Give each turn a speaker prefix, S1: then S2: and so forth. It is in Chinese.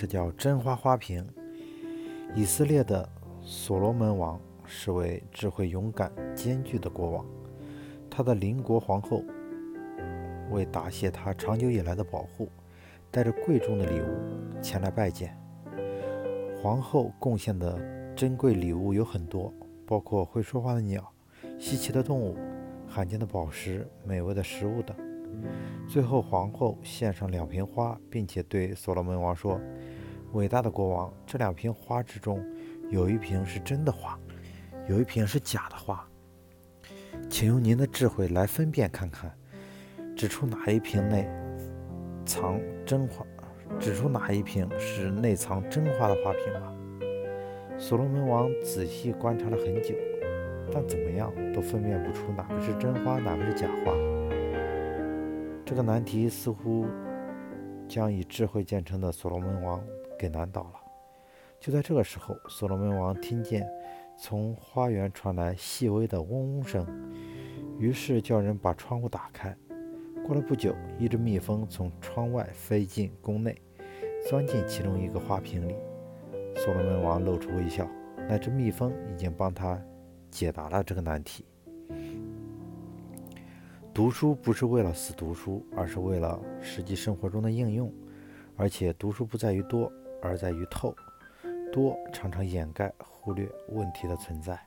S1: 这叫真花花瓶。以色列的所罗门王是位智慧、勇敢、艰巨的国王，他的邻国皇后为答谢他长久以来的保护，带着贵重的礼物前来拜见。皇后贡献的珍贵礼物有很多，包括会说话的鸟、稀奇的动物、罕见的宝石、美味的食物等。最后，皇后献上两瓶花，并且对所罗门王说：“伟大的国王，这两瓶花之中，有一瓶是真的花，有一瓶是假的花，请用您的智慧来分辨看看，指出哪一瓶内藏真花，指出哪一瓶是内藏真花的花瓶吧。”所罗门王仔细观察了很久，但怎么样都分辨不出哪个是真花，哪个是假花。这个难题似乎将以智慧见称的所罗门王给难倒了。就在这个时候，所罗门王听见从花园传来细微的嗡嗡声，于是叫人把窗户打开。过了不久，一只蜜蜂从窗外飞进宫内，钻进其中一个花瓶里。所罗门王露出微笑，那只蜜蜂已经帮他解答了这个难题。读书不是为了死读书，而是为了实际生活中的应用。而且读书不在于多，而在于透。多常常掩盖、忽略问题的存在。